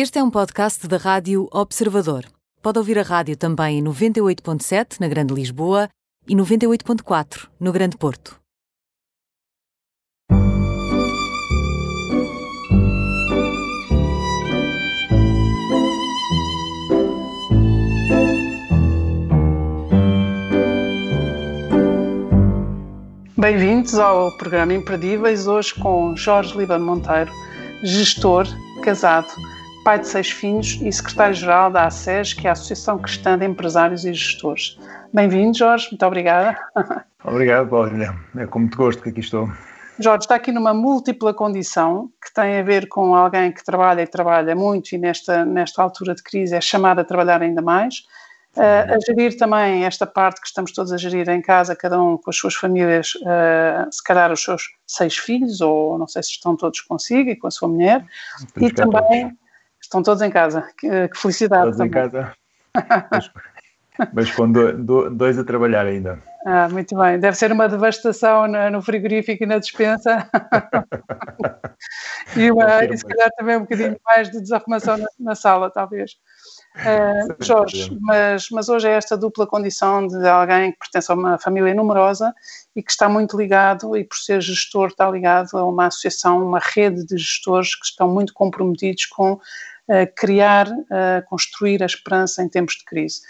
Este é um podcast da Rádio Observador. Pode ouvir a rádio também em 98.7 na Grande Lisboa e 98.4 no Grande Porto. Bem-vindos ao programa Imperdíveis, hoje com Jorge Líbano Monteiro, gestor, casado, pai de seis filhos e secretário-geral da ACES, que é a Associação Cristã de Empresários e Gestores. Bem-vindo, Jorge, muito obrigada. Obrigado, Paulo. É com muito gosto que aqui estou. Jorge está aqui numa múltipla condição que tem a ver com alguém que trabalha e trabalha muito e nesta, nesta altura de crise é chamado a trabalhar ainda mais Uh, a gerir também esta parte que estamos todos a gerir em casa, cada um com as suas famílias, uh, se calhar os seus seis filhos, ou não sei se estão todos consigo e com a sua mulher, e também. Estão todos em casa. Que, que felicidade todos também. em casa, mas, mas com do, dois a trabalhar ainda. Ah, muito bem. Deve ser uma devastação no, no frigorífico e na despensa. e, uma, e se calhar também um bocadinho mais de desarrumação na, na sala, talvez. Uh, Jorge, mas, mas hoje é esta dupla condição de alguém que pertence a uma família numerosa e que está muito ligado, e por ser gestor, está ligado a uma associação, uma rede de gestores que estão muito comprometidos com criar, construir a esperança em tempos de crise.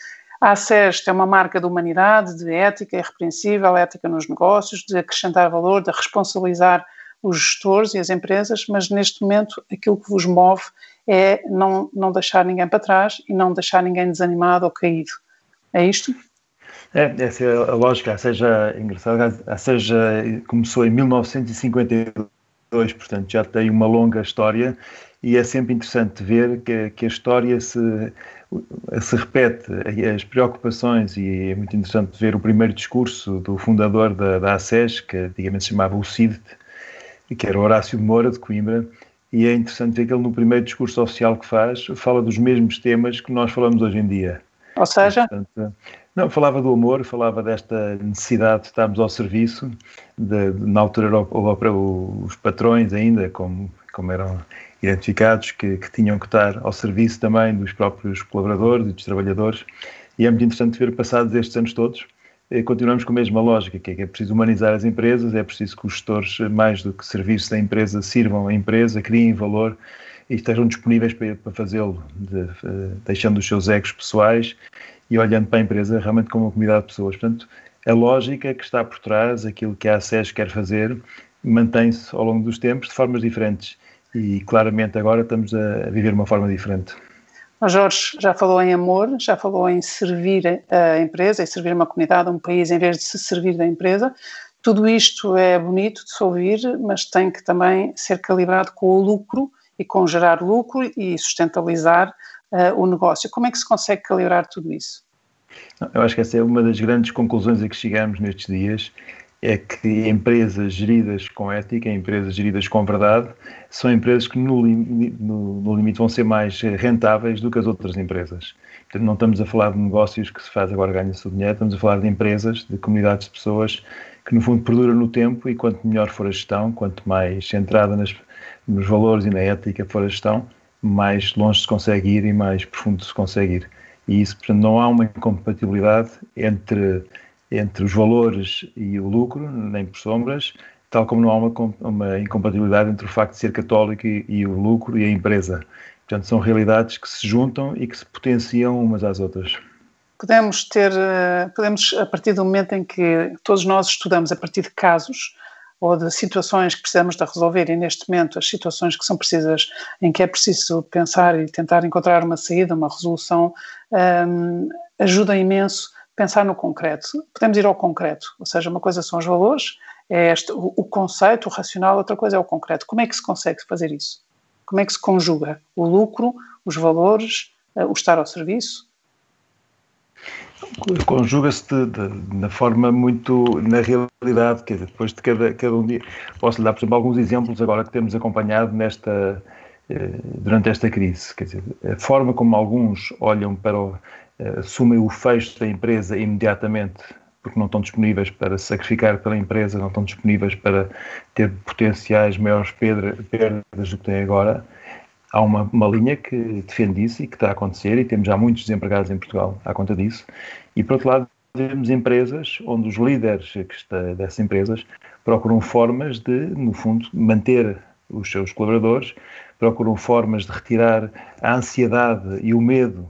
A ACES é uma marca de humanidade, de ética irrepreensível, ética nos negócios, de acrescentar valor, de responsabilizar os gestores e as empresas, mas neste momento aquilo que vos move é não, não deixar ninguém para trás e não deixar ninguém desanimado ou caído. É isto? É, essa é a lógica. A seja engraçado, a seja começou em 1952, portanto já tem uma longa história e é sempre interessante ver que, que a história se, se repete, as preocupações, e é muito interessante ver o primeiro discurso do fundador da, da ACES, que antigamente se chamava o CIDT, que era Horácio Moura, de Coimbra, e é interessante ver que ele, no primeiro discurso oficial que faz, fala dos mesmos temas que nós falamos hoje em dia. Ou seja? Portanto, não, falava do amor, falava desta necessidade de estarmos ao serviço, de, de, na altura para os patrões ainda, como, como eram identificados, que, que, tinham que estar ao serviço também dos próprios colaboradores e dos trabalhadores. E é muito interessante ver, passados estes anos todos, eh, continuamos com a mesma lógica, que é, que é preciso humanizar as empresas, é preciso que os gestores, eh, mais do que serviços da empresa, sirvam a empresa, criem valor e estejam disponíveis para, para fazê-lo, de, uh, deixando os seus egos pessoais e olhando para a empresa realmente como uma comunidade de pessoas. Portanto, a lógica que está por trás, aquilo que a ACES quer fazer, mantém-se ao longo dos tempos de formas diferentes e claramente agora estamos a viver uma forma diferente. O Jorge já falou em amor, já falou em servir a empresa, em servir uma comunidade, um país, em vez de se servir da empresa. Tudo isto é bonito de se ouvir, mas tem que também ser calibrado com o lucro e com gerar lucro e sustentabilizar uh, o negócio. Como é que se consegue calibrar tudo isso? Eu acho que essa é uma das grandes conclusões a que chegamos nestes dias é que empresas geridas com ética, empresas geridas com verdade, são empresas que no, no, no, limite vão ser mais rentáveis do que as outras empresas. Portanto, não estamos a falar de negócios que se faz agora ganha-se o dinheiro, estamos a falar de empresas, de comunidades de pessoas que no fundo perduram no tempo e quanto melhor for a gestão, quanto mais centrada nas, nos valores e na ética for a gestão, mais longe se consegue ir e mais profundo se consegue ir. E isso, portanto, não há uma incompatibilidade entre entre os valores e o lucro, nem por sombras, tal como não há uma, uma incompatibilidade entre o facto de ser católico e, e, o lucro e a empresa. Portanto, são realidades que se juntam e que se potenciam umas às outras. Podemos ter, eh, podemos, a partir do momento em que todos nós estudamos a partir de casos ou de situações que precisamos de resolver, e neste momento as situações que são precisas, em que é preciso pensar e tentar encontrar uma saída, uma resolução, um, ajuda imenso pensar no concreto. Podemos ir ao concreto, ou seja, uma coisa são os valores, é este, o, o conceito, o racional, outra coisa é o concreto. Como é que se consegue fazer isso? Como é que se conjuga o lucro, os valores, eh, o estar ao serviço? Conjuga-se de, de, na forma muito, na realidade, quer dizer, depois de cada, cada um dia. Posso lhe dar, por exemplo, alguns exemplos agora que temos acompanhado nesta, eh, durante esta crise. Quer dizer, a forma como alguns olham para o, assumem o fecho da empresa imediatamente porque não estão disponíveis para sacrificar pela empresa, não estão disponíveis para ter potenciais maiores perdas do que têm agora, há uma, uma linha que defende isso e que está a acontecer, e temos já muitos desempregados em Portugal à conta disso. E, por outro lado, temos empresas onde os líderes dessas empresas procuram formas de, no fundo, manter os seus colaboradores, procuram formas de retirar a ansiedade e o medo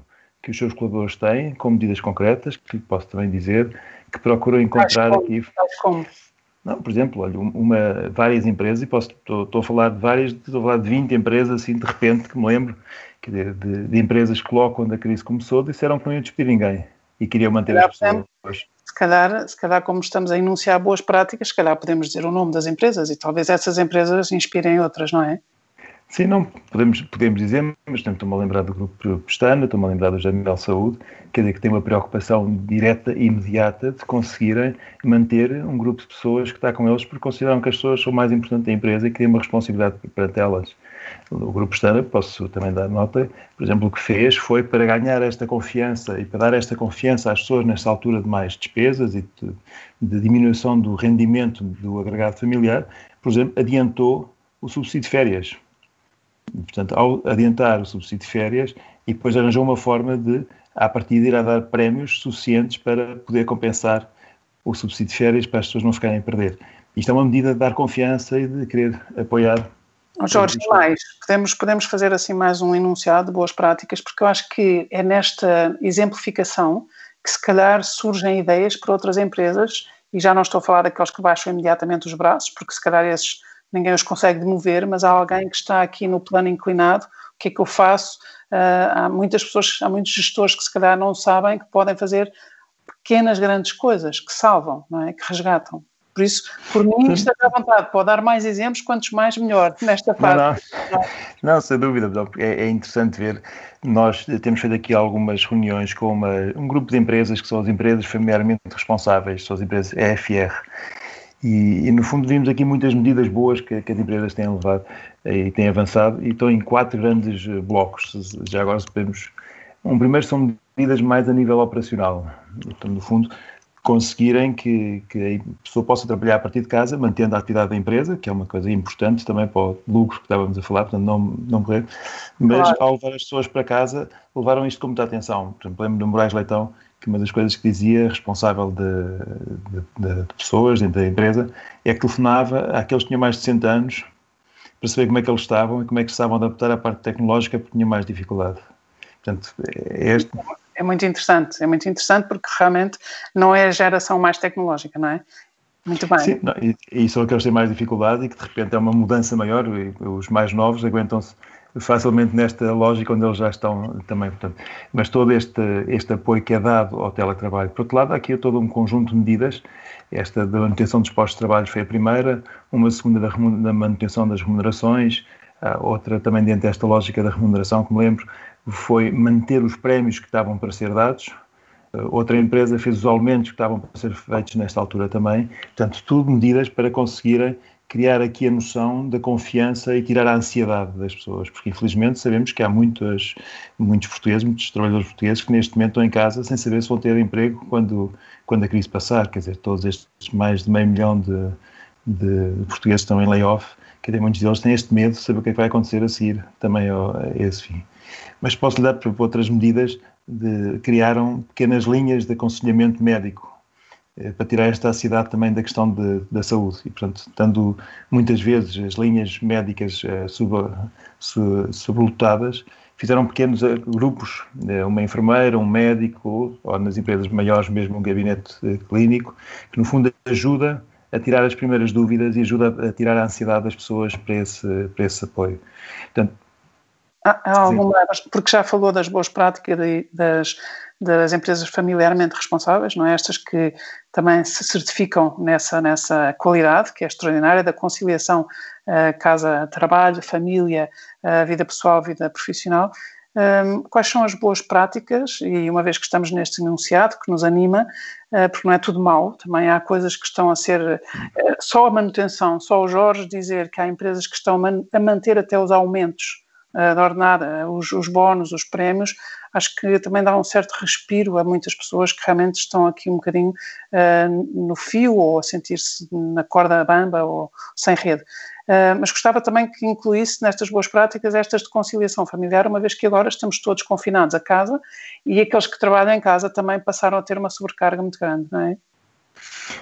que os seus colaboradores têm, com medidas concretas, que posso também dizer, que procuram encontrar aqui. Como? Não, por exemplo, olha, uma, várias empresas, e posso, estou, estou, a falar de várias, estou a falar de 20 empresas, assim, de repente, que me lembro, de, de, de empresas que logo quando a crise começou disseram que não iam despedir ninguém e queriam manter as pessoas. Se calhar, se calhar, como estamos a enunciar boas práticas, se calhar podemos dizer o nome das empresas e talvez essas empresas inspirem outras, não é? Sim, não, podemos, podemos dizer, mas estou-me a lembrar do Grupo Pestana, estou-me a lembrar do Jamel Saúde, quer dizer, que tem uma preocupação direta e imediata de conseguirem manter um grupo de pessoas que está com eles porque consideram que as pessoas são mais importantes da empresa e que têm uma responsabilidade para elas. O Grupo Pestana, posso também dar nota, por exemplo, o que fez foi para ganhar esta confiança e para dar esta confiança às pessoas nesta altura de mais despesas e de, de diminuição do rendimento do agregado familiar, por exemplo, adiantou o subsídio de férias Portanto, ao adiantar o subsídio de férias e depois arranjou uma forma de, à partida, ir a dar prémios suficientes para poder compensar o subsídio de férias para as pessoas não ficarem a perder. Isto é uma medida de dar confiança e de querer apoiar. Jorge, mais, podemos, podemos fazer assim mais um enunciado de boas práticas, porque eu acho que é nesta exemplificação que se calhar surgem ideias para outras empresas, e já não estou a falar daqueles que baixam imediatamente os braços, porque se calhar esses ninguém os consegue mover, mas há alguém que está aqui no plano inclinado, o que é que eu faço? Uh, há muitas pessoas, há muitos gestores que se calhar não sabem que podem fazer pequenas, grandes coisas que salvam, não é? que resgatam. Por isso, por mim, esteja à vontade, pode dar mais exemplos, quantos mais melhor, nesta fase. Não, não, não sem dúvida, é, é, interessante ver. Nós temos feito aqui algumas reuniões com uma, um grupo de empresas que são as empresas familiarmente responsáveis, são as empresas EFR, e, e, no fundo vimos aqui muitas medidas boas que, que, as empresas têm levado e têm avançado e estão em quatro grandes eh, blocos. Já agora podemos. Um primeiro são medidas mais a nível operacional. Então, no fundo, conseguirem que, que, a pessoa possa trabalhar a partir de casa, mantendo a atividade da empresa, que é uma coisa importante também para o lucro que estávamos a falar, portanto não, não morrer, mas claro. ao levar as pessoas para casa, levaram isto com muita atenção. Por exemplo, lembro de Moraes Leitão, que uma das coisas que dizia, responsável de, de, de, pessoas dentro da empresa, é que telefonava àqueles que tinham mais de 60 anos para saber como é que eles estavam e como é que estavam a adaptar à parte tecnológica porque tinham mais dificuldade. Portanto, é este... É muito interessante, é muito interessante porque realmente não é a geração mais tecnológica, não é? Muito bem. Sim, não, e, e são aqueles que têm mais dificuldade e que de repente é uma mudança maior e os mais novos aguentam-se facilmente nesta lógica onde eles já estão também, portanto, mas todo este, este apoio que é dado ao teletrabalho. Por outro lado, aqui é todo um conjunto de medidas, esta da manutenção dos postos de trabalho foi a primeira, uma segunda da, da manutenção das remunerações, outra também dentro desta lógica da remuneração, como lembro, foi manter os prémios que estavam para ser dados, outra empresa fez os aumentos que estavam para ser feitos nesta altura também, portanto, tudo medidas para conseguirem criar aqui a noção da confiança e tirar a ansiedade das pessoas, porque infelizmente sabemos que há muitos, portugueses, muitos trabalhadores portugueses que neste momento estão em casa sem saber se vão ter emprego quando, quando a crise passar, quer dizer, todos estes mais de meio milhão de, de portugueses estão em layoff, quer dizer, muitos deles têm este medo de saber o que é que vai acontecer a seguir também a esse fim. Mas posso lhe dar por outras medidas de criaram pequenas linhas de aconselhamento médico para tirar esta ansiedade também da questão de, da saúde. E, portanto, estando muitas vezes as linhas médicas uh, sub, fizeram pequenos uh, grupos, uma enfermeira, um médico, ou nas empresas maiores mesmo um gabinete clínico, que no fundo ajuda a tirar as primeiras dúvidas e ajuda a tirar a ansiedade das pessoas para esse, para esse apoio. Portanto, Há, alguma, porque já falou das boas práticas e das, das empresas familiarmente responsáveis, não é? Estas que também se certificam nessa, nessa qualidade, que é extraordinária, da conciliação uh, casa-trabalho, família, uh, vida pessoal, vida profissional. Um, quais são as boas práticas? E uma vez que estamos neste enunciado, que nos anima, uh, porque não é tudo mau, também há coisas que estão a ser só a manutenção, só o Jorge dizer que há empresas que estão a manter até os aumentos de ordenar os, os bónus, os prémios, acho que também dá um certo respiro a muitas pessoas que realmente estão aqui um bocadinho uh, no fio ou a sentir-se na corda bamba ou sem rede. Uh, mas gostava também que incluísse nestas boas práticas estas de conciliação familiar, uma vez que agora estamos todos confinados a casa e aqueles que trabalham em casa também passaram a ter uma sobrecarga muito grande, não é?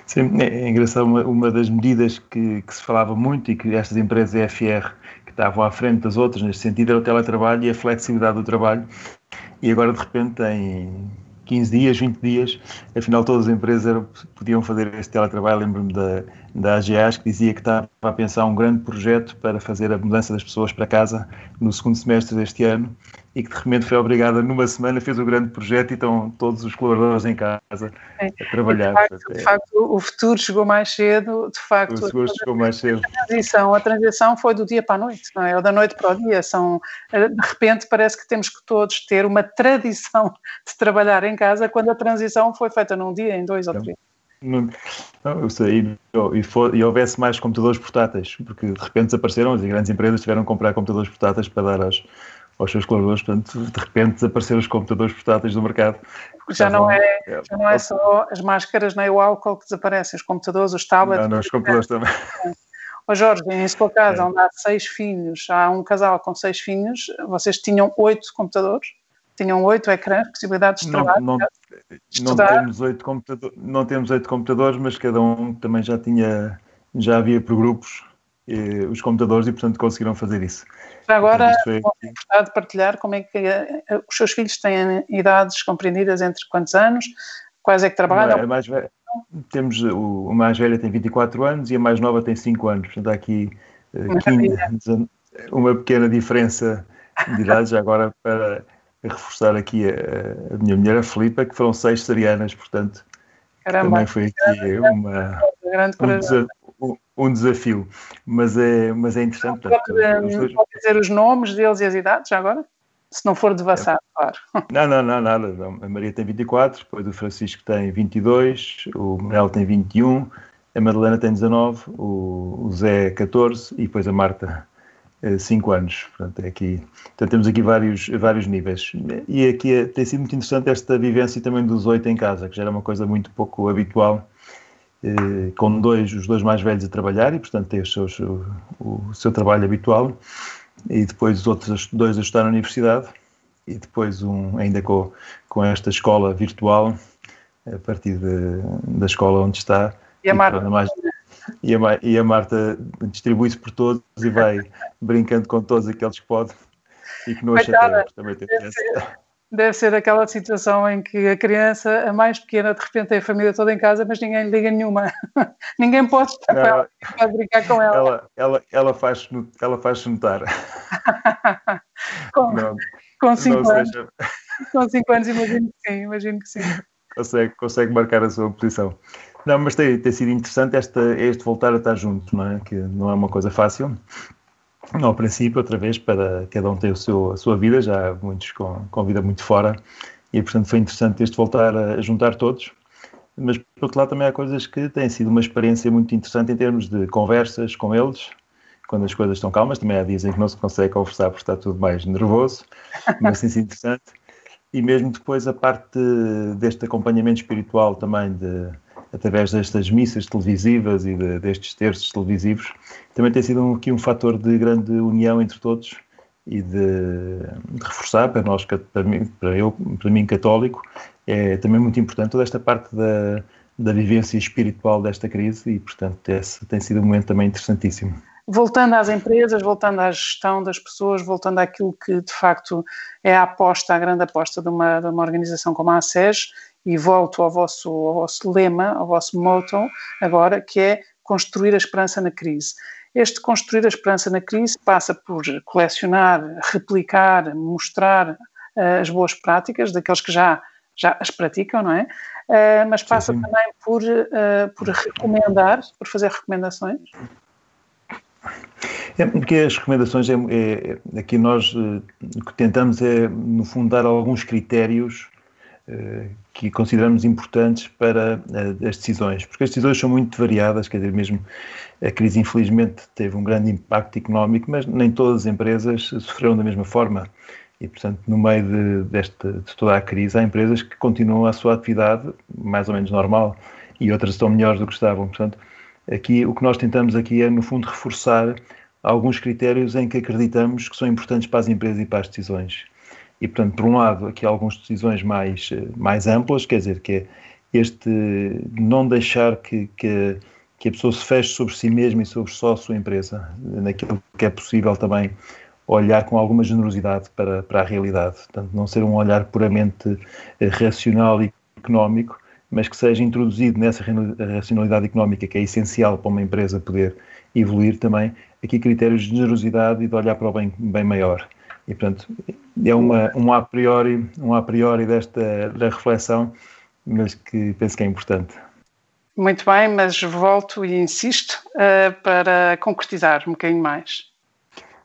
Sim, é engraçado, uma, uma das medidas que, que, se falava muito e que estas empresas EFR estavam à frente das outras neste sentido era o teletrabalho e a flexibilidade do trabalho e agora de repente em 15 dias, 20 dias, afinal todas as empresas podiam fazer este teletrabalho. Lembro-me da, da AGAs que dizia que estava a pensar um grande projeto para fazer a mudança das pessoas para casa no segundo semestre deste ano e que de repente foi obrigada numa semana, fez o um grande projeto e estão todos os colaboradores em casa é. a trabalhar. De facto, de facto, o futuro chegou mais cedo, de facto. O futuro chegou mais cedo. A transição, a transição foi do dia para a noite, não é? Ou da noite para o dia. São, eh, de repente parece que temos que todos ter uma tradição de trabalhar em casa quando a transição foi feita num dia, em dois ou três. Não, não, eu sei, e, for, e houvesse mais computadores portáteis, porque de repente desapareceram, as grandes empresas tiveram que comprar computadores portáteis para dar aos, aos seus colaboradores, portanto, de repente desapareceram os computadores portáteis do mercado. Já não, é, já não é só as máscaras nem o álcool que desaparecem, os computadores, os tablets. Não, não os computadores também. Ó Jorge, em sua casa, é. onde há seis filhos, há um casal com seis filhos, vocês tinham oito computadores? Tinham oito ecrãs, possibilidades de trabalho? Não, não, não temos oito computadores, não temos oito computadores, mas cada um também já tinha, já havia por grupos eh, os computadores e portanto conseguiram fazer isso. Já agora, foi... gostar de partilhar como é que eh, os seus filhos têm idades compreendidas entre quantos anos, quais é que trabalham? É mais velha, temos o, mais velha tem 24 anos e a mais nova tem 5 anos, portanto há aqui 15, eh, uma pequena diferença de idade já agora para reforçar aqui a, a minha mulher, a Filipa, que foram seis serianas, portanto Caramba, também foi aqui uma, um, desafio, um desafio, mas é, mas é interessante. Pode, portanto, dois... pode dizer os nomes deles e as idades agora? Se não for devassado, é. claro. Não, não, não, nada. A Maria tem 24, depois o Francisco tem 22, o Manuel tem 21, a Madalena tem 19, o, Zé 14 e depois a Marta 5 eh, anos. Portanto, é aqui, então temos aqui vários, vários níveis. E aqui é, tem sido muito interessante esta vivência também dos oito em casa, que já era uma coisa muito pouco habitual eh, com dois, os dois mais velhos a trabalhar e, portanto, seus, o, o, seu trabalho habitual, e depois os outros dois a estudar na universidade, e depois um ainda com, com esta escola virtual, a partir de, da escola onde está. E a Marta? Mais, e, a, e a Marta distribui-se por todos e vai brincando com todos aqueles que pode e que não chateia, também tem deve ser aquela situação em que a criança, a mais pequena, de repente tem a família toda em casa, mas ninguém lhe liga nenhuma. ninguém pode ela, pode brincar com ela. Ela, ela, ela faz-se ela faz notar. com, não, com cinco anos. Seja... Com cinco anos, imagino que sim, imagino que sim. Consegue, consegue marcar a sua posição. Não, mas tem, tem sido interessante esta, este voltar a estar junto, não é? Que não é uma coisa fácil ao princípio, outra vez, para cada um ter o seu, a sua vida, já muitos com, com vida muito fora, e portanto foi interessante este voltar a, juntar todos. Mas por outro lado também há coisas que têm sido uma experiência muito interessante em termos de conversas com eles, quando as coisas estão calmas, também há dias em que não se consegue conversar porque está tudo mais nervoso, mas sim, sim interessante. E mesmo depois a parte deste acompanhamento espiritual também de através destas missas televisivas e de, destes terços televisivos, também tem sido um, aqui um fator de grande união entre todos e de, de reforçar para nós, para mim, para eu, para mim católico, é também muito importante toda esta parte da, da vivência espiritual desta crise e, portanto, esse tem sido um momento também interessantíssimo. Voltando às empresas, voltando à gestão das pessoas, voltando àquilo que de facto é a aposta, a grande aposta de uma, de uma organização como a ASES e volto ao vosso, ao vosso lema, ao vosso motto agora, que é construir a esperança na crise. Este construir a esperança na crise passa por colecionar, replicar, mostrar uh, as boas práticas daqueles que já, já as praticam, não é? Uh, mas passa sim, sim. também por, uh, por recomendar, por fazer recomendações. É, porque as recomendações, é, é, aqui nós o que tentamos é, no fundo, dar alguns critérios que consideramos importantes para as decisões, porque as decisões são muito variadas, quer dizer, mesmo a crise infelizmente teve um grande impacto económico, mas nem todas as empresas sofreram da mesma forma. E, portanto, no meio de, desta, de toda a crise, há empresas que continuam a sua atividade mais ou menos normal e outras estão melhores do que estavam. Portanto, aqui o que nós tentamos aqui é, no fundo, reforçar alguns critérios em que acreditamos que são importantes para as empresas e para as decisões. E, portanto, por um lado, aqui algumas decisões mais, mais amplas, quer dizer, que é este não deixar que, que, que a pessoa se feche sobre si mesma e sobre só a sua empresa, naquilo que é possível também olhar com alguma generosidade para, para a realidade. Portanto, não ser um olhar puramente eh, racional e económico, mas que seja introduzido nessa racionalidade económica que é essencial para uma empresa poder evoluir também, aqui critérios de generosidade e de olhar para o bem, bem maior. E, portanto, é uma, um, a priori, um a priori desta da reflexão, mas que penso que é importante. Muito bem, mas volto e insisto uh, para concretizar um bocadinho mais.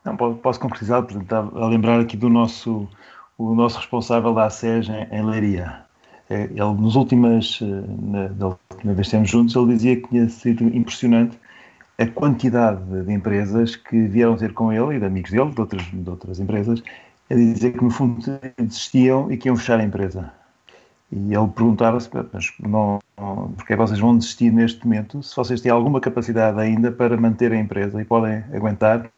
Não, posso concretizar, portanto, a lembrar aqui do nosso, o nosso responsável da SES em, em Leiria. É, ele, nos últimas, eh, na, da última vez que estivemos juntos, ele dizia que tinha sido impressionante a quantidade de empresas que vieram ter com ele e de amigos dele, de outras, de outras empresas, a dizer que no fundo desistiam e que iam fechar a empresa. E ele perguntava-se, mas não, porque é que vocês vão desistir neste momento se vocês têm alguma capacidade ainda para manter a empresa e podem aguentar?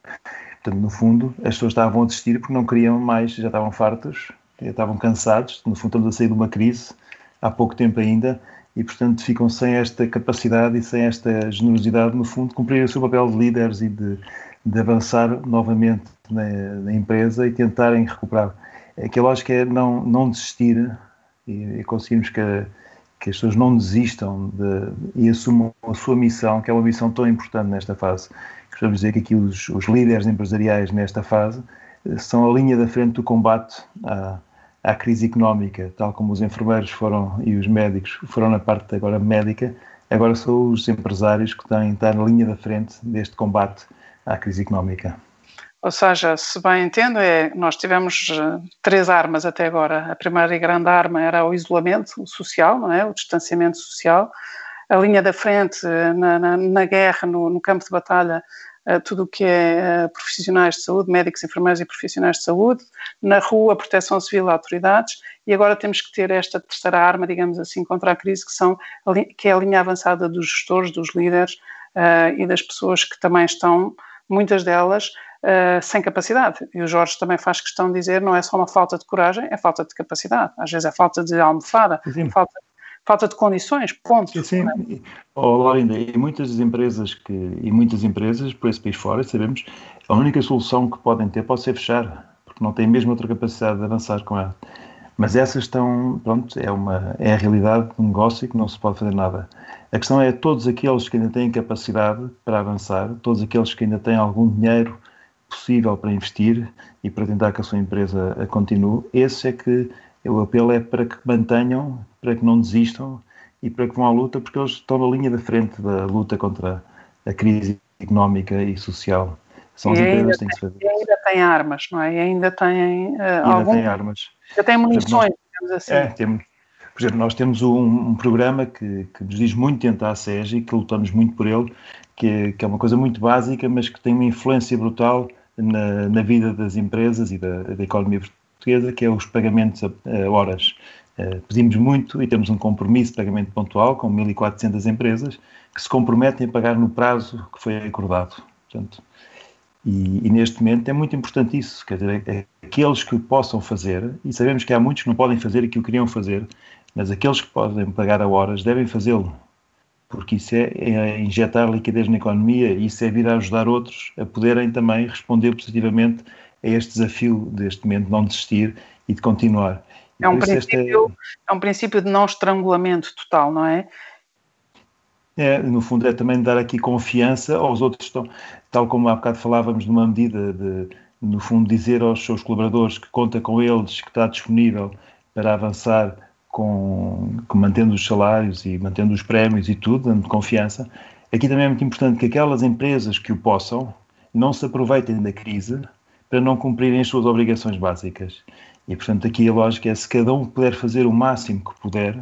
Portanto, no fundo, as pessoas estavam a desistir porque não queriam mais, já estavam fartos, já estavam cansados. No fundo, estamos a sair de uma crise há pouco tempo ainda e, portanto, ficam sem esta capacidade e sem esta generosidade, no fundo, de cumprir o seu papel de líderes e de, de avançar novamente na, na, empresa e tentarem recuperar. Aqui a lógica é não, não desistir e, e conseguirmos que, que as pessoas não desistam de, e assumam a sua missão, que é uma missão tão importante nesta fase Gostamos de dizer que aqui os, os líderes empresariais nesta fase eh, são a linha da frente do combate à, à crise económica, tal como os enfermeiros foram e os médicos foram na parte agora médica, agora são os empresários que têm de estar na linha da frente deste combate à crise económica. Ou seja, se bem entendo, é, nós tivemos eh, três armas até agora. A primeira e grande arma era o isolamento social, não é? o distanciamento social a linha da frente na, na, na guerra, no, no, campo de batalha, tudo o que é uh, profissionais de saúde, médicos, enfermeiros e profissionais de saúde, na rua, proteção civil, autoridades, e agora temos que ter esta terceira arma, digamos assim, contra a crise, que, são, que é a linha avançada dos gestores, dos líderes uh, e das pessoas que também estão, muitas delas, Uh, sem capacidade. E o Jorge também faz questão de dizer não é só uma falta de coragem, é falta de capacidade. Às vezes é falta de almofada, Sim. falta falta de condições, ponto. Sim, sim. Oh, Laurinda, e muitas empresas que, e muitas empresas por esse país fora, sabemos, a única solução que podem ter pode ser fechar, porque não têm mesmo outra capacidade de avançar com ela. Mas essas estão, pronto, é, uma, é a realidade do negócio que não se pode fazer nada. A questão é todos aqueles que ainda têm capacidade para avançar, todos aqueles que ainda têm algum dinheiro possível para investir e para tentar que a sua empresa continue, esse é que o apelo é para que mantenham, para que não desistam e para que vão à luta, porque eles estão na linha da frente da luta contra a crise económica e social. São as empresas que têm que fazer. E ainda têm armas, não é? E ainda têm uh, ainda algum... têm armas. Já têm munições, digamos assim. É, temos, por exemplo, nós temos um, um programa que, que, nos diz muito dentro da SEG e que lutamos muito por ele, que é, que é uma coisa muito básica, mas que tem uma influência brutal na, na vida das empresas e da, da economia portuguesa, que é os pagamentos a, a horas. Uh, pedimos muito e temos um compromisso de pagamento pontual com 1.400 empresas que se comprometem a pagar no prazo que foi acordado. Portanto, e, e, neste momento é muito importante isso, quer dizer, é, é aqueles que possam fazer, e sabemos que há muitos que não podem fazer e que o queriam fazer, mas aqueles que podem pagar a horas devem fazê-lo, porque isso é, é, injetar liquidez na economia e isso é vir a ajudar outros a poderem também responder positivamente a este desafio deste momento de não desistir e de continuar. É um, princípio, é... é um princípio de não estrangulamento total, não é? É, no fundo, é também dar aqui confiança aos outros, estão, tal como há bocado falávamos, numa medida de, no fundo, dizer aos seus colaboradores que conta com eles, que está disponível para avançar com, com mantendo os salários e mantendo os prémios e tudo, dando confiança. Aqui também é muito importante que aquelas empresas que o possam não se aproveitem da crise para não cumprirem as suas obrigações básicas. E, portanto, aqui a lógica é se cada um puder fazer o máximo que puder,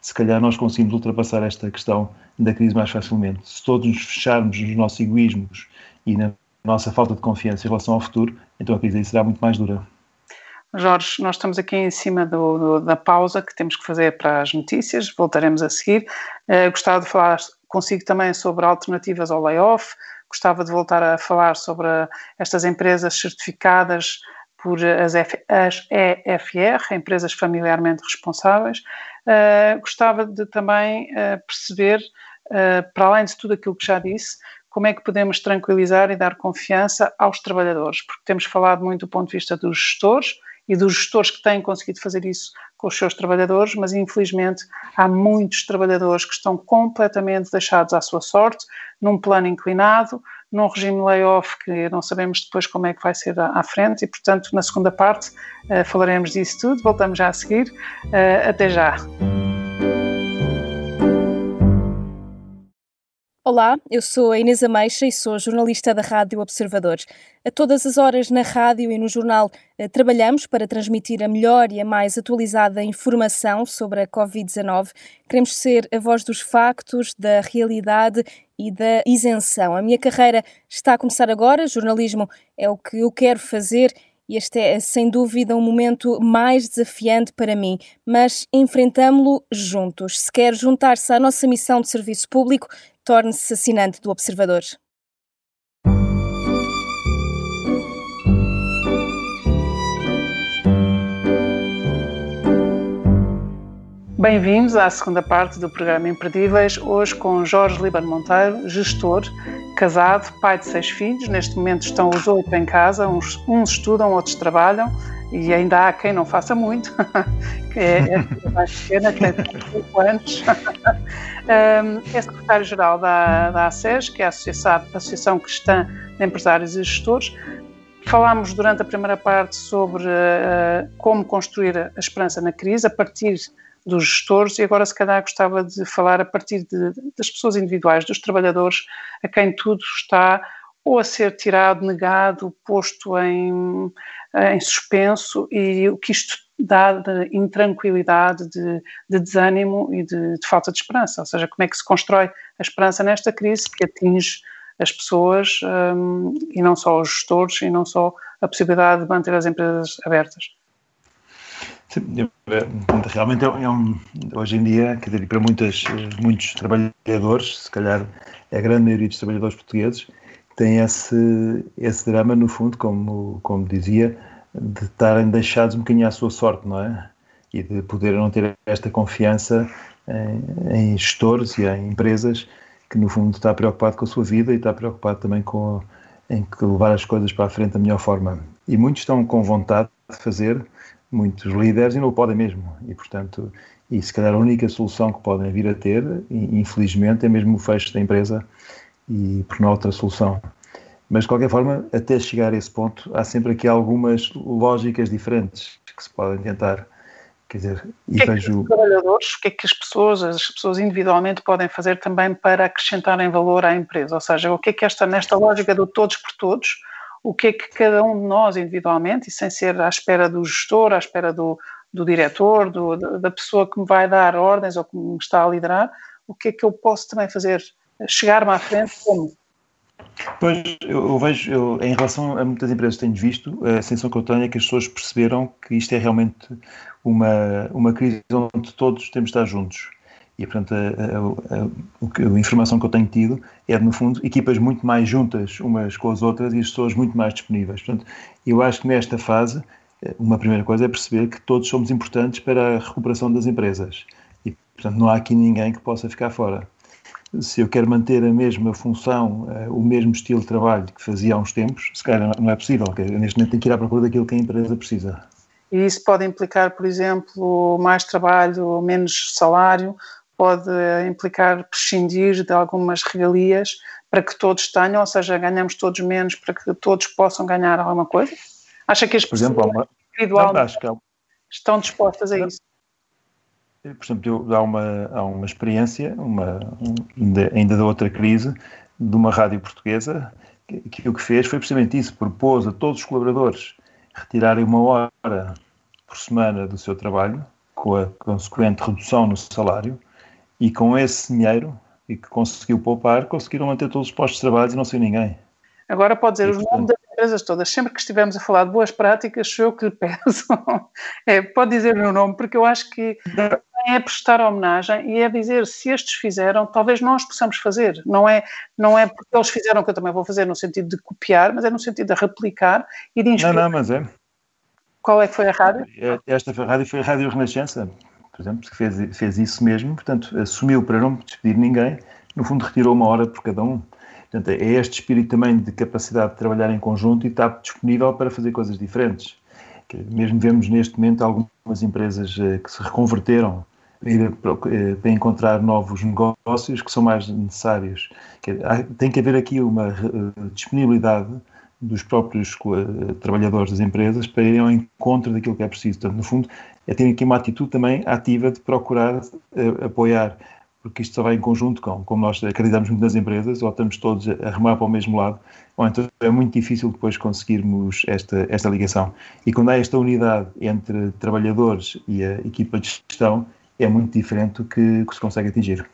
se calhar nós conseguimos ultrapassar esta questão da crise mais facilmente. Se todos nos fecharmos nos nossos egoísmos e na nossa falta de confiança em relação ao futuro, então a crise aí será muito mais dura. Jorge, nós estamos aqui em cima do, do, da pausa que temos que fazer para as notícias, voltaremos a seguir. Uh, gostava de falar consigo também sobre alternativas ao layoff, gostava de voltar a falar sobre estas empresas certificadas por as, EFR, empresas familiarmente responsáveis. Uh, gostava de também uh, perceber, para além de tudo aquilo que já disse, como é que podemos tranquilizar e dar confiança aos trabalhadores, porque temos falado muito do ponto de vista dos gestores, e dos gestores que têm conseguido fazer isso com os seus trabalhadores, mas infelizmente há muitos trabalhadores que estão completamente deixados à sua sorte, num plano inclinado, num regime layoff que não sabemos depois como é que vai ser à frente e, portanto, na segunda parte uh, falaremos disso tudo. Voltamos já a seguir. Uh, até já. Olá, eu sou a Inês Ameixa e sou jornalista da Rádio Observadores. A todas as horas na rádio e no jornal eh, trabalhamos para transmitir a melhor e a mais atualizada informação sobre a Covid-19. Queremos ser a voz dos factos, da realidade e da isenção. A minha carreira está a começar agora, jornalismo é o que eu quero fazer este é, sem dúvida, um momento mais desafiante para mim, mas enfrentamo-lo juntos. Se quer juntar-se à nossa missão de serviço público, torne-se assinante do Observador. Bem-vindos à segunda parte do programa Imperdíveis, hoje com Jorge Líbano Monteiro, gestor, casado, pai de seis filhos. Neste momento estão os oito em casa, uns, uns estudam, outros trabalham e ainda há quem não faça muito, que é, é a mais pequena, que tem 5 anos. é secretário-geral da, da ACES, que é a Associação, a Associação Cristã de Empresários e Gestores. Falámos durante a primeira parte sobre uh, como construir a esperança na crise a partir dos gestores e agora se calhar gostava de falar a partir de, das pessoas individuais, dos trabalhadores a quem tudo está ou a ser tirado, negado, posto em, em suspenso e o que isto dá de intranquilidade, de, de desânimo e de, de, falta de esperança. Ou seja, como é que se constrói a esperança nesta crise que atinge as pessoas um, e não só os gestores e não só a possibilidade de manter as empresas abertas. Sim, realmente é um, hoje em dia, quer dizer, para muitas, muitos trabalhadores, se calhar é a grande maioria dos trabalhadores portugueses, tem esse, esse drama, no fundo, como, como dizia, de estarem deixados um bocadinho à sua sorte, não é? E de poderem não ter esta confiança em, em, gestores e em empresas que, no fundo, está preocupado com a sua vida e está preocupado também com em levar as coisas para a frente da melhor forma. E muitos estão com vontade de fazer, muitos líderes, e não o podem mesmo. E, portanto, e se calhar a única solução que podem vir a ter, infelizmente, é mesmo o fecho da empresa e por não outra solução. Mas, de qualquer forma, até chegar a esse ponto, há sempre aqui algumas lógicas diferentes que se podem tentar. Quer dizer, e o que vejo. É que os trabalhadores, o que é que as pessoas, as pessoas individualmente podem fazer também para acrescentarem valor à empresa? Ou seja, o que é que esta, nesta lógica do todos por todos, o que é que cada um de nós individualmente, e sem ser à espera do gestor, à espera do, do diretor, do, da pessoa que me vai dar ordens ou que me está a liderar, o que é que eu posso também fazer chegar-me à frente como? Pois, eu, vejo, eu, em relação a muitas empresas que tenho visto, a sensação que eu tenho é que as pessoas perceberam que isto é realmente uma, uma crise onde todos temos de estar juntos. E, portanto, a, a, a, informação que eu tenho tido é, no fundo, equipas muito mais juntas umas com as outras e as pessoas muito mais disponíveis. Portanto, eu acho que nesta fase, uma primeira coisa é perceber que todos somos importantes para a recuperação das empresas. E, portanto, não há aqui ninguém que possa ficar fora se eu quero manter a mesma função, uh, o mesmo estilo de trabalho que fazia há uns tempos, se calhar não é possível. Neste momento tenho que ir à procura daquilo que a empresa precisa. E isso pode implicar, por exemplo, mais trabalho, menos salário, pode implicar prescindir de algumas regalias para que todos tenham, ou seja, ganhamos todos menos para que todos possam ganhar alguma coisa? Acha que as por exemplo, pessoas individualmente estão dispostas a isso? por exemplo, há uma, há uma experiência, uma, ainda, ainda da outra crise, de uma rádio portuguesa, que, que, o que fez foi precisamente isso, propôs a todos os colaboradores retirarem uma hora por semana do seu trabalho, com a consequente redução no salário, e com esse dinheiro e que conseguiu poupar, conseguiram manter todos os postos de trabalho e não sei ninguém. Agora pode dizer e, os portanto... nomes das empresas todas. Sempre que estivermos a falar de boas práticas, sou eu que lhe peço. É, pode dizer o meu nome, porque eu acho que é prestar homenagem e é dizer se estes fizeram, talvez nós possamos fazer. Não é, não é porque eles fizeram que eu também vou fazer no sentido de copiar, mas é no sentido de replicar e de inspirar. Não, não, mas é. Qual é que foi a rádio? É, esta rádio foi a Rádio Renascença, por exemplo, que fez, fez isso mesmo, portanto, assumiu para não despedir ninguém, no fundo retirou uma hora por cada um. Portanto, é este espírito também de capacidade de trabalhar em conjunto e estar disponível para fazer coisas diferentes. Mesmo vemos neste momento algumas empresas eh, que se reconverteram eh, para encontrar novos negócios que são mais necessários. Tem que haver aqui uma eh, disponibilidade dos próprios trabalhadores das empresas para irem ao encontro daquilo que é preciso. Portanto, no fundo, é ter aqui uma atitude também ativa de procurar uh, apoiar, porque isto só vai em conjunto com, como nós acreditamos muito nas empresas, ou estamos todos a remar para o mesmo lado, ou então é muito difícil depois conseguirmos esta, esta ligação. E quando há esta unidade entre trabalhadores e a equipa de gestão, é muito diferente do que, que se consegue atingir.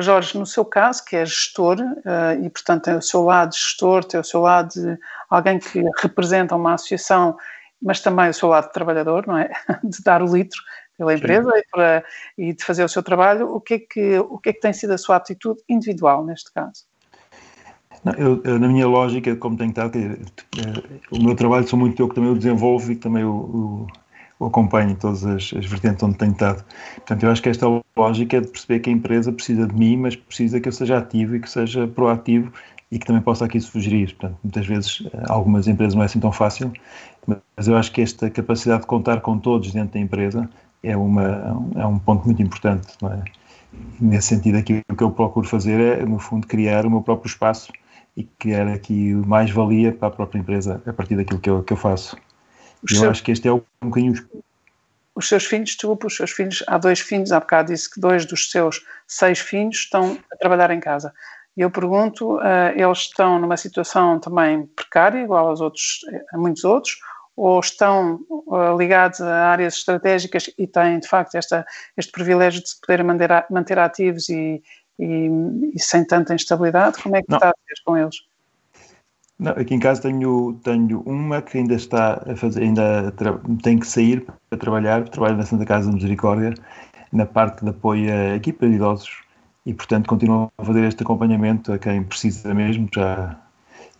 Jorge, no seu caso, que é gestor, uh, e portanto tem o seu lado gestor, tem o seu lado de alguém que representa uma associação, mas também o seu lado de trabalhador, não é? De dar o litro pela empresa e, para, e, de fazer o seu trabalho, o que, é que, o que é que tem sido a sua atitude individual neste caso? Não, eu, eu, na minha lógica, como tenho estado, eh, o meu trabalho sou muito eu que também o desenvolvo e também o, o o acompanho em todas as, as, vertentes onde tenho estado. Portanto, eu acho que esta lógica é de perceber que a empresa precisa de mim, mas precisa que eu seja ativo e que seja proativo e que também possa aqui sugerir. Portanto, muitas vezes, eh, algumas empresas não é assim tão fácil, mas eu acho que esta capacidade de contar com todos dentro da empresa é, uma, é um ponto muito importante. Não é? Nesse sentido, aqui o que eu procuro fazer é, no fundo, criar o meu próprio espaço e criar aqui mais valia para a própria empresa a partir daquilo que eu, que eu faço. Os eu seus, acho que este é um bocadinho. Os seus filhos, desculpa, os seus filhos, há dois filhos, há bocado disse que dois dos seus seis filhos estão a trabalhar em casa. E eu pergunto, uh, eles estão numa situação também precária, igual aos outros, a muitos outros, ou estão uh, ligados a áreas estratégicas e têm, de facto, esta, este privilégio de se poderem manter, manter ativos e, e, e, sem tanta instabilidade? Como é que Não. está a ser com eles? Não, aqui em casa tenho, tenho uma que ainda está a fazer, ainda tem que sair para trabalhar, trabalha na Santa Casa de Misericórdia, na parte de apoio à equipa de idosos e, portanto, continua a fazer este acompanhamento a quem precisa mesmo, já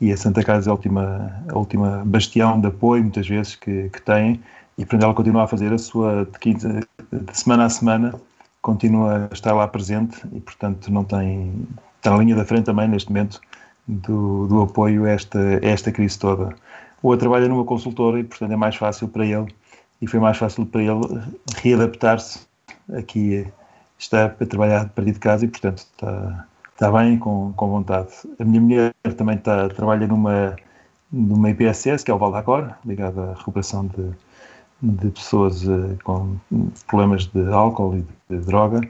e a Santa Casa é a última, a última bastião de apoio, muitas vezes, que, que tem, e portanto ela continua a fazer a sua, de, quinta, de semana a semana, continua a estar lá presente e, portanto, não tem, está na linha da frente também, neste momento, do, do apoio a esta, a esta crise toda. O outro trabalha numa consultora e, portanto, é mais fácil para ele e foi mais fácil para ele readaptar-se aqui, está a trabalhar a partir de casa e, portanto, está, está bem com, com vontade. A minha mulher também está, trabalha numa, numa IPSS, que é o Valdacor, ligado à recuperação de, de pessoas uh, com problemas de álcool e de droga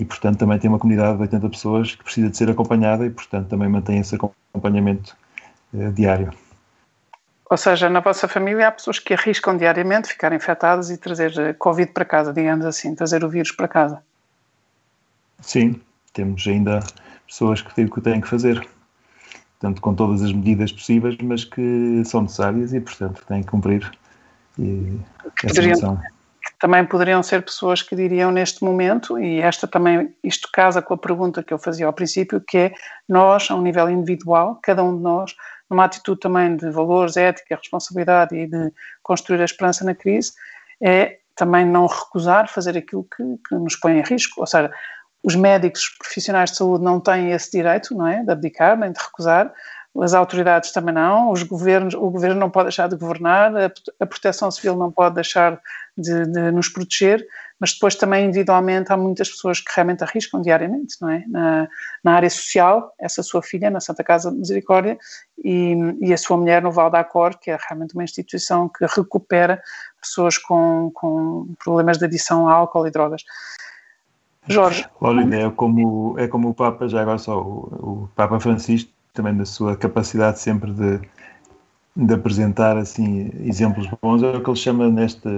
e, portanto, também tem uma comunidade de 80 pessoas que precisa de ser acompanhada e, portanto, também mantém esse acompanhamento eh, diário. Ou seja, na vossa família há pessoas que arriscam diariamente ficar infectadas e trazer eh, Covid para casa, digamos assim, trazer o vírus para casa. Sim, temos ainda pessoas que têm que fazer, tanto com todas as medidas possíveis, mas que são necessárias e, portanto, têm que cumprir. E que essa poderiam, também poderiam ser pessoas que diriam neste momento, e esta também, isto casa com a pergunta que eu fazia ao princípio, que é nós, a um nível individual, cada um de nós, numa atitude também de valores, ética, responsabilidade e de construir a esperança na crise, é também não recusar fazer aquilo que, que nos põe em risco. Ou seja, os médicos, os profissionais de saúde não têm esse direito, não é? De abdicar, nem de recusar, as autoridades também não, os governos, o governo não pode deixar de governar, a, a proteção civil não pode deixar de, de, nos proteger, mas depois também individualmente há muitas pessoas que realmente arriscam diariamente, não é? Na, na área social, essa sua filha na Santa Casa de Misericórdia e, e a sua mulher no Val da Cor, que é realmente uma instituição que recupera pessoas com, com problemas de adição a álcool e drogas. Jorge. Olha, é como, é como o Papa, já agora só, o, o Papa Francisco também da sua capacidade sempre de, de apresentar assim exemplos bons, é o que ele chama neste,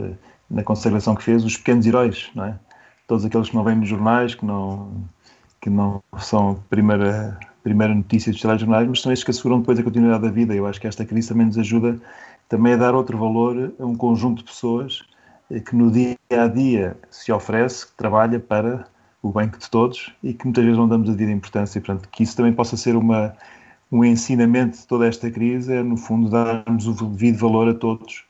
na consagração que fez, os pequenos heróis, não é? Todos aqueles que não vêm nos jornais, que não, que não são a primeira, primeira notícia dos telejornais, mas são estes que asseguram depois a continuidade da vida. Eu acho que esta crise também nos ajuda também a dar outro valor a um conjunto de pessoas que no dia a dia se oferece, que trabalha para o bem de todos e que muitas vezes não damos a devida importância. E, portanto, que isso também possa ser uma, um ensinamento de toda esta crise, é, no fundo, darmos o devido valor a todos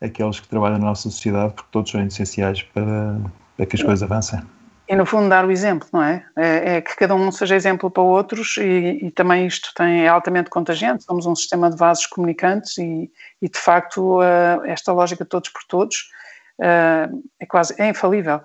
aqueles que trabalham na nossa sociedade, porque todos são essenciais para, para que as coisas avancem. E, no fundo, dar o exemplo, não é? É, é que cada um seja exemplo para outros e, e, também isto tem, é altamente contagiante. Somos um sistema de vasos comunicantes e, e de facto, uh, esta lógica de todos por todos uh, é quase é infalível.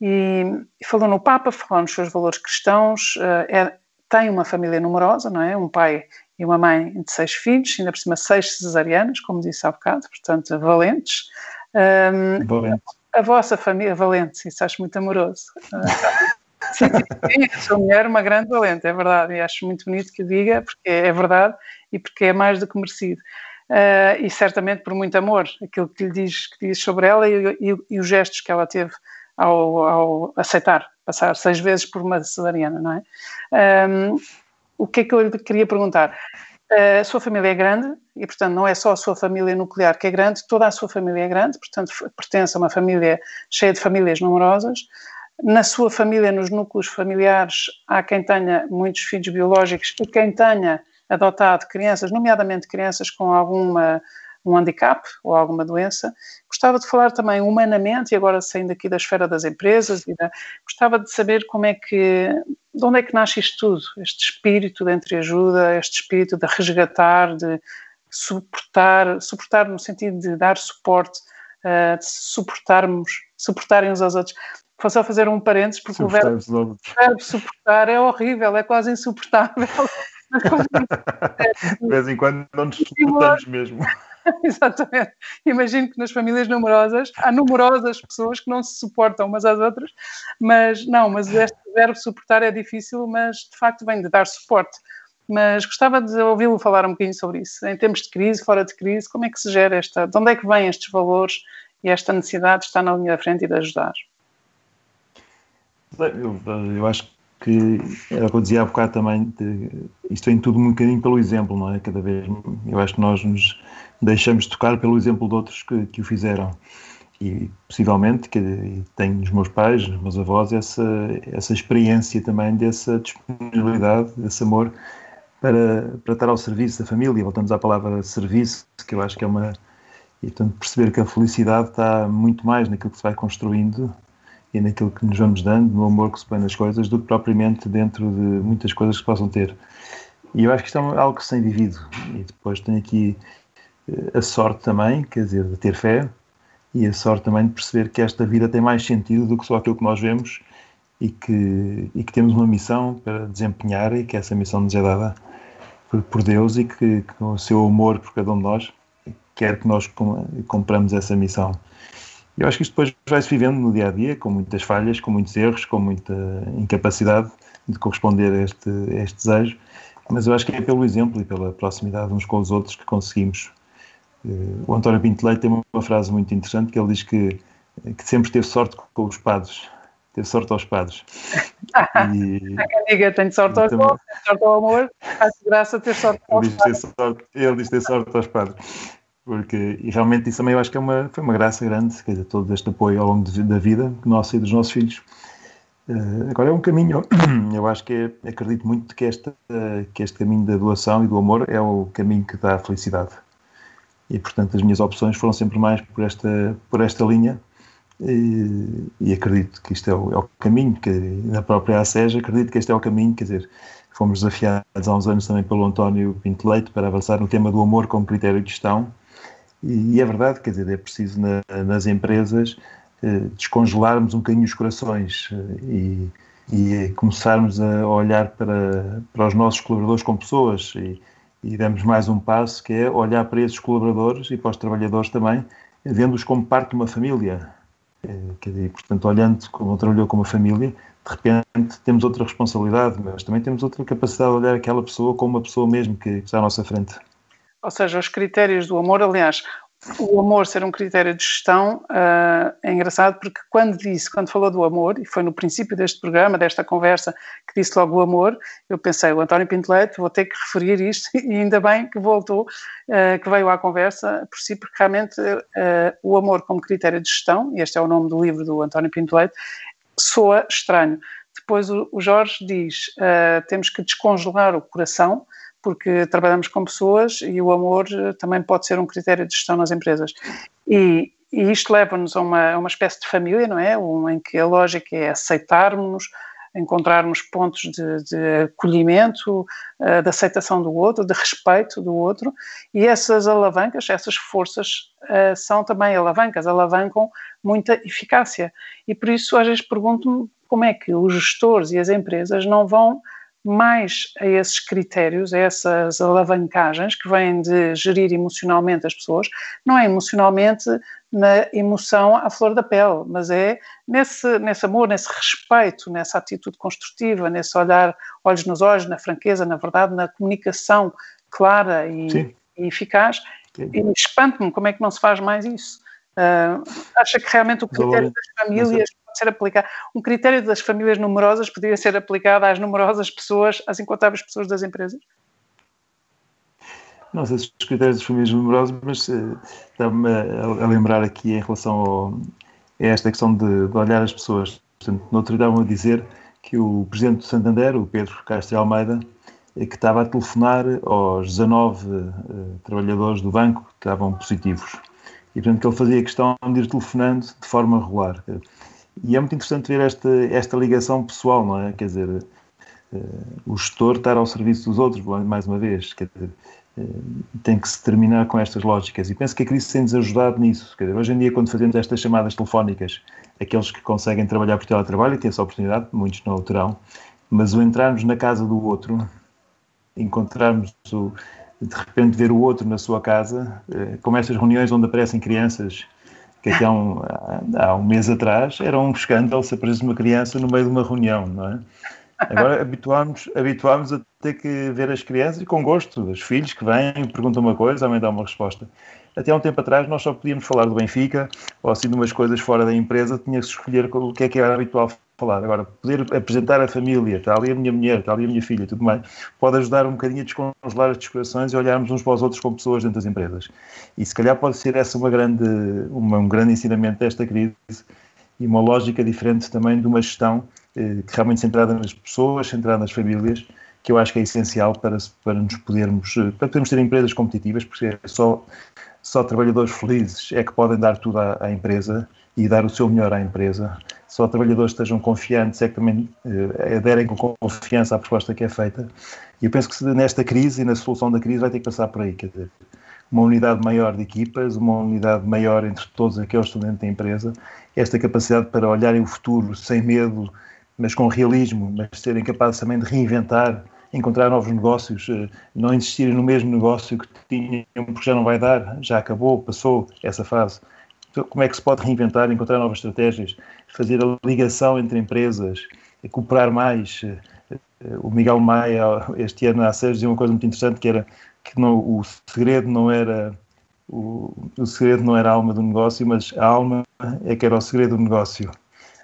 E, falou no Papa, falou nos seus valores cristãos, uh, é, tem uma família numerosa, não é? Um pai e uma mãe de seis filhos, ainda por cima seis cesarianas, como disse há bocado, portanto, valentes. Um, Valente a vossa família, valente, isso acho muito amoroso. sim, sim, sim, sou mulher, uma grande valente, é verdade, e acho muito bonito que o diga, porque é verdade e porque é mais do que merecido. Uh, e certamente por muito amor, aquilo que lhe diz, que diz sobre ela e, e, e os gestos que ela teve ao, ao, aceitar passar seis vezes por uma cesariana, não é? Um, o que é que eu lhe queria perguntar? A sua família é grande e, portanto, não é só a sua família nuclear que é grande, toda a sua família é grande, portanto, pertence a uma família cheia de famílias numerosas. Na sua família, nos núcleos familiares, há quem tenha muitos filhos biológicos e quem tenha adotado crianças, nomeadamente crianças com alguma um handicap ou alguma doença. Gostava de falar também humanamente, e agora saindo aqui da esfera das empresas, da, gostava de saber como é que, de onde é que nasce isto tudo, este espírito de entreajuda, este espírito de resgatar, de suportar, suportar no sentido de dar suporte, uh, de suportarmos, suportarem uns aos outros. Vou só fazer um parênteses, porque o verbo, o verbo suportar é horrível, é quase insuportável. de vez em quando não nos suportamos mesmo. Exatamente. Imagino que nas famílias numerosas há numerosas pessoas que não se suportam umas às outras, mas não, mas este verbo suportar é difícil, mas de facto vem de dar suporte. Mas gostava de ouvi-lo falar um bocadinho sobre isso. Em termos de crise, fora de crise, como é que se gera esta. De onde é que vêm estes valores e esta necessidade de estar na linha da frente e de ajudar? Eu, eu acho que era o que eu dizia há bocado também, de, isto vem tudo um bocadinho pelo exemplo, não é? Cada vez, eu acho que nós nos deixamos tocar pelo exemplo de outros que, que o fizeram. E possivelmente, que tenho nos meus pais, nos meus avós, essa, essa experiência também dessa disponibilidade, desse amor para, para estar ao serviço da família. Voltamos à palavra serviço, que eu acho que é uma. E portanto, perceber que a felicidade está muito mais naquilo que se vai construindo e naquilo que nos vamos dando, no amor que se põe nas coisas, do que propriamente dentro de muitas coisas que possam ter. E eu acho que isto é algo que se tem vivido. E depois tenho aqui a sorte também, quer dizer, de ter fé, e a sorte também de perceber que esta vida tem mais sentido do que só aquilo que nós vemos e que, e que temos uma missão para desempenhar e que essa missão nos é dada por, por Deus e que, que o seu amor por cada um de nós quer que nós compramos essa missão. Eu acho que isto depois vai-se vivendo no dia a dia, com muitas falhas, com muitos erros, com muita incapacidade de corresponder a este, a este desejo, mas eu acho que é pelo exemplo e pela proximidade uns com os outros que conseguimos. Eh, o António Pinto Leite tem uma frase muito interessante que ele diz que, que sempre teve sorte com os padres, teve sorte aos padres. E, Há quem diga, tenho sorte aos também... tenho sorte ao amor, acho graça ter sorte aos ele padres. Sorte, ele diz ter sorte aos padres porque e realmente isso também eu acho que é uma, foi uma graça grande, quer dizer, todo este apoio ao longo de, da vida nossa e dos nossos filhos. Uh, agora é um caminho, eu acho que é, acredito muito que, esta, uh, que este caminho da doação e do amor é o caminho que dá a felicidade. E portanto as minhas opções foram sempre mais por esta, por esta linha. E, e acredito que isto é o, é o caminho, que na própria ASEJ acredito que este é o caminho, quer dizer, fomos desafiados há uns anos também pelo António Pinto Leite para avançar no tema do amor como critério de gestão. E, é verdade, quer dizer, é preciso na, nas empresas eh, descongelarmos um bocadinho os corações eh, e, e, começarmos a olhar para, para os nossos colaboradores como pessoas e, e damos mais um passo que é olhar para esses colaboradores e para os trabalhadores também, vendo-os como parte de uma família. Eh, quer dizer, portanto, olhando como trabalhou como uma família, de repente temos outra responsabilidade, mas também temos outra capacidade de olhar aquela pessoa como uma pessoa mesmo que está à nossa frente. Ou seja, os critérios do amor, aliás, o amor ser um critério de gestão uh, é engraçado porque quando disse, quando falou do amor, e foi no princípio deste programa, desta conversa, que disse logo o amor, eu pensei, o António Pinto Leite, vou ter que referir isto, e ainda bem que voltou, uh, que veio à conversa por si, porque realmente uh, o amor como critério de gestão, e este é o nome do livro do António Pinto Leite, soa estranho. Depois o, o Jorge diz, temos que descongelar o coração, porque trabalhamos com pessoas e o amor eh, também pode ser um critério de gestão nas empresas. E, e isto leva-nos a uma, uma espécie de família, não é? Um, em que a lógica é aceitarmos, encontrarmos pontos de, de acolhimento, uh, de aceitação do outro, de respeito do outro, e essas alavancas, essas forças uh, são também alavancas, alavancam muita eficácia. E por isso às vezes pergunto-me como é que os gestores e as empresas não vão mais a esses critérios, a essas alavancagens que vêm de gerir emocionalmente as pessoas, não é emocionalmente na emoção à flor da pele, mas é nesse, nesse amor, nesse respeito, nessa atitude construtiva, nesse olhar olhos nos olhos, na franqueza, na verdade, na comunicação clara e, e eficaz. Sim. E espanto-me como é que não se faz mais isso. Uh, acha que realmente o critério das famílias ser aplicado. Um critério das famílias numerosas poderia ser aplicado às numerosas pessoas, às incontáveis pessoas das empresas? Não sei se os critérios das famílias numerosas, mas uh, está-me a, a, lembrar aqui em relação ao, a esta questão de, de olhar as pessoas. Portanto, no outro dia estavam a dizer que o presidente do Santander, o Pedro Castro Almeida, eh, que estava a telefonar aos 19 uh, trabalhadores do banco que estavam positivos. E, portanto, que ele fazia questão de ir telefonando de forma regular. E é muito interessante ver esta, esta ligação pessoal, não é? Quer dizer, uh, o gestor estar ao serviço dos outros, mais uma vez, quer dizer, uh, tem que se terminar com estas lógicas. E penso que a crise tem-nos ajudado nisso. Quer dizer, hoje em dia, quando fazemos estas chamadas telefónicas, aqueles que conseguem trabalhar por teletrabalho, têm essa oportunidade, muitos não o terão, mas o entrarmos na casa do outro, encontrarmos o, de repente ver o outro na sua casa, uh, como estas reuniões onde aparecem crianças que até há um, há um mês atrás era um escândalo se aparecesse uma criança no meio de uma reunião, não é? Agora habituámos, habituámos a ter que ver as crianças e com gosto, os filhos que vêm, perguntam uma coisa, a mãe dá uma resposta. Até há um tempo atrás nós só podíamos falar do Benfica ou assim de umas coisas fora da empresa, tinha que escolher o que é que era habitual falar. Agora, poder apresentar a família, está ali a minha mulher, está ali a minha filha, tudo mais, pode ajudar um bocadinho a descongelar as corações e olharmos uns para os outros como pessoas dentro das empresas. E se calhar pode ser essa uma grande, uma, um grande ensinamento desta crise e uma lógica diferente também de uma gestão eh, realmente centrada nas pessoas, centrada nas famílias, que eu acho que é essencial para, para nos podermos, eh, para podermos ter empresas competitivas, porque é só, só trabalhadores felizes é que podem dar tudo à, à empresa e dar o seu melhor à empresa só trabalhadores estejam confiantes é que também uh, aderem com confiança à proposta que é feita. E eu penso que nesta crise e na solução da crise vai ter que passar por aí, quer dizer, uma unidade maior de equipas, uma unidade maior entre todos aqueles dentro da empresa, esta capacidade para olharem o futuro sem medo, mas com realismo, mas serem capazes também de reinventar, encontrar novos negócios, eh, não insistirem no mesmo negócio que tinham, porque já não vai dar, já acabou, passou essa fase. Então, como é que se pode reinventar, encontrar novas estratégias, fazer a ligação entre empresas, cooperar mais. O Miguel Maia, este ano há seis, dizia uma coisa muito interessante que era que não, o segredo não era o, o, segredo não era a alma do negócio, mas a alma é que era o segredo do negócio.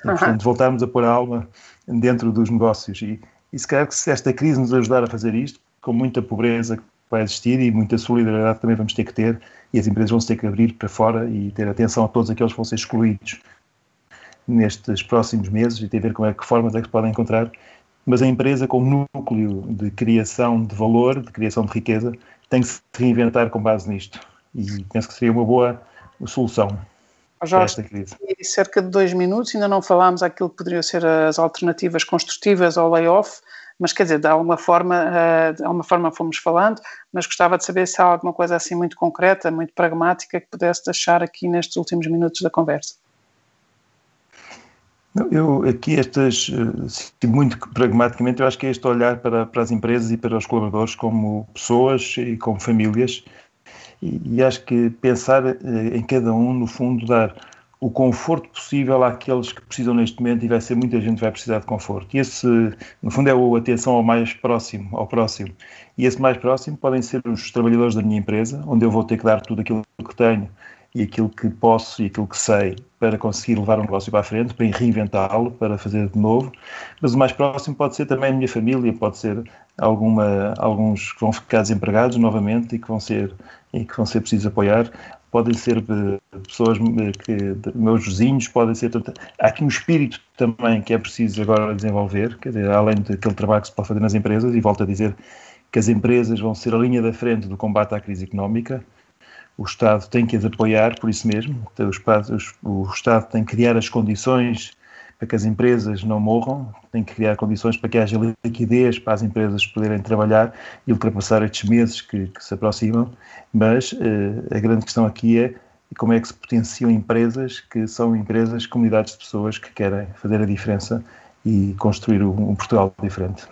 E, portanto, voltarmos a pôr a alma dentro dos negócios. E, e se calhar que se esta crise nos ajudar a fazer isto, com muita pobreza que vai existir e muita solidariedade também vamos ter que ter, e as empresas vão se ter que abrir para fora e ter atenção a todos aqueles que vão ser excluídos nestes próximos meses e ter a ver com é que formas é que se podem encontrar. Mas a empresa, com núcleo de criação de valor, de criação de riqueza, tem que se reinventar com base nisto. E penso que seria uma boa solução. Jorge, cerca de dois minutos, ainda não falámos aquilo que poderiam ser as alternativas construtivas ao layoff, mas quer dizer, de alguma forma, eh, de alguma forma fomos falando, mas gostava de saber se há alguma coisa assim muito concreta, muito pragmática que pudesse deixar aqui nestes últimos minutos da conversa. Eu aqui estas, eh, muito pragmaticamente, eu acho que é este olhar para, para as empresas e para os colaboradores como pessoas e como famílias e, e acho que pensar eh, em cada um, no fundo, dar o conforto possível àqueles que precisam neste momento e vai ser muita gente vai precisar de conforto. E esse, no fundo, é a atenção ao mais próximo, ao próximo. E esse mais próximo podem ser os trabalhadores da minha empresa, onde eu vou ter que dar tudo aquilo que tenho e aquilo que posso e aquilo que sei para conseguir levar um negócio para a frente, para reinventá-lo, para fazer de novo. Mas o mais próximo pode ser também a minha família, pode ser alguma, alguns que vão ficar desempregados novamente e que vão ser e que vão ser precisos apoiar podem ser pessoas que meus vizinhos, podem ser. Há aqui um espírito também que é preciso agora desenvolver, quer dizer, além daquele trabalho que se pode fazer nas empresas, e volto a dizer que as empresas vão ser a linha da frente do combate à crise económica. O Estado tem que as apoiar por isso mesmo. O Estado tem que criar as condições para que as empresas não morram, tem que criar condições para que haja liquidez para as empresas poderem trabalhar e ultrapassar estes meses que, que se aproximam, mas uh, a grande questão aqui é como é que se potenciam empresas que são empresas, comunidades de pessoas que querem fazer a diferença e construir um, um Portugal diferente.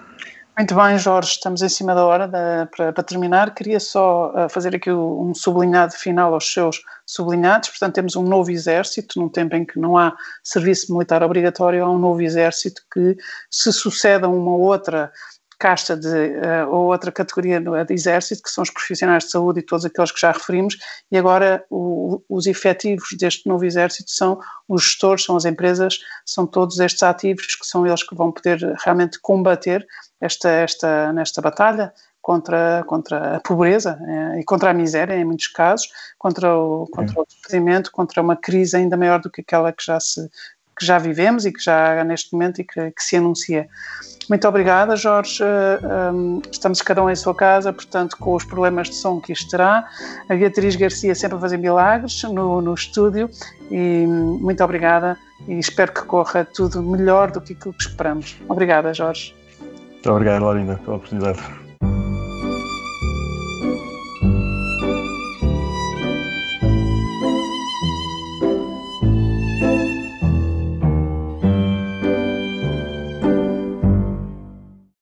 Muito bem, Jorge, estamos em cima da hora de, para, para, terminar. Queria só uh, fazer aqui um sublinhado final aos seus sublinhados. Portanto, temos um novo exército, num tempo em que não há serviço militar obrigatório, há um novo exército que se sucede a uma outra casta de, uh, ou outra categoria de exército, que são os profissionais de saúde e todos aqueles que já referimos, e agora o, os efetivos deste novo exército são os gestores, são as empresas, são todos estes ativos que são eles que vão poder realmente combater esta, esta, nesta batalha contra, contra a pobreza eh, e contra a miséria, em muitos casos, contra o, contra o contra uma crise ainda maior do que aquela que já, se, que já vivemos e que já há neste momento e que, que se anuncia. Muito obrigada, Jorge. Um, estamos cada um em sua casa, portanto, com os problemas de som que isto terá. A Beatriz Garcia sempre a fazer milagres no, no estúdio e muito obrigada e espero que corra tudo melhor do que aquilo que esperamos. Obrigada, Jorge. Muito obrigado, Laurinda, pela oportunidade.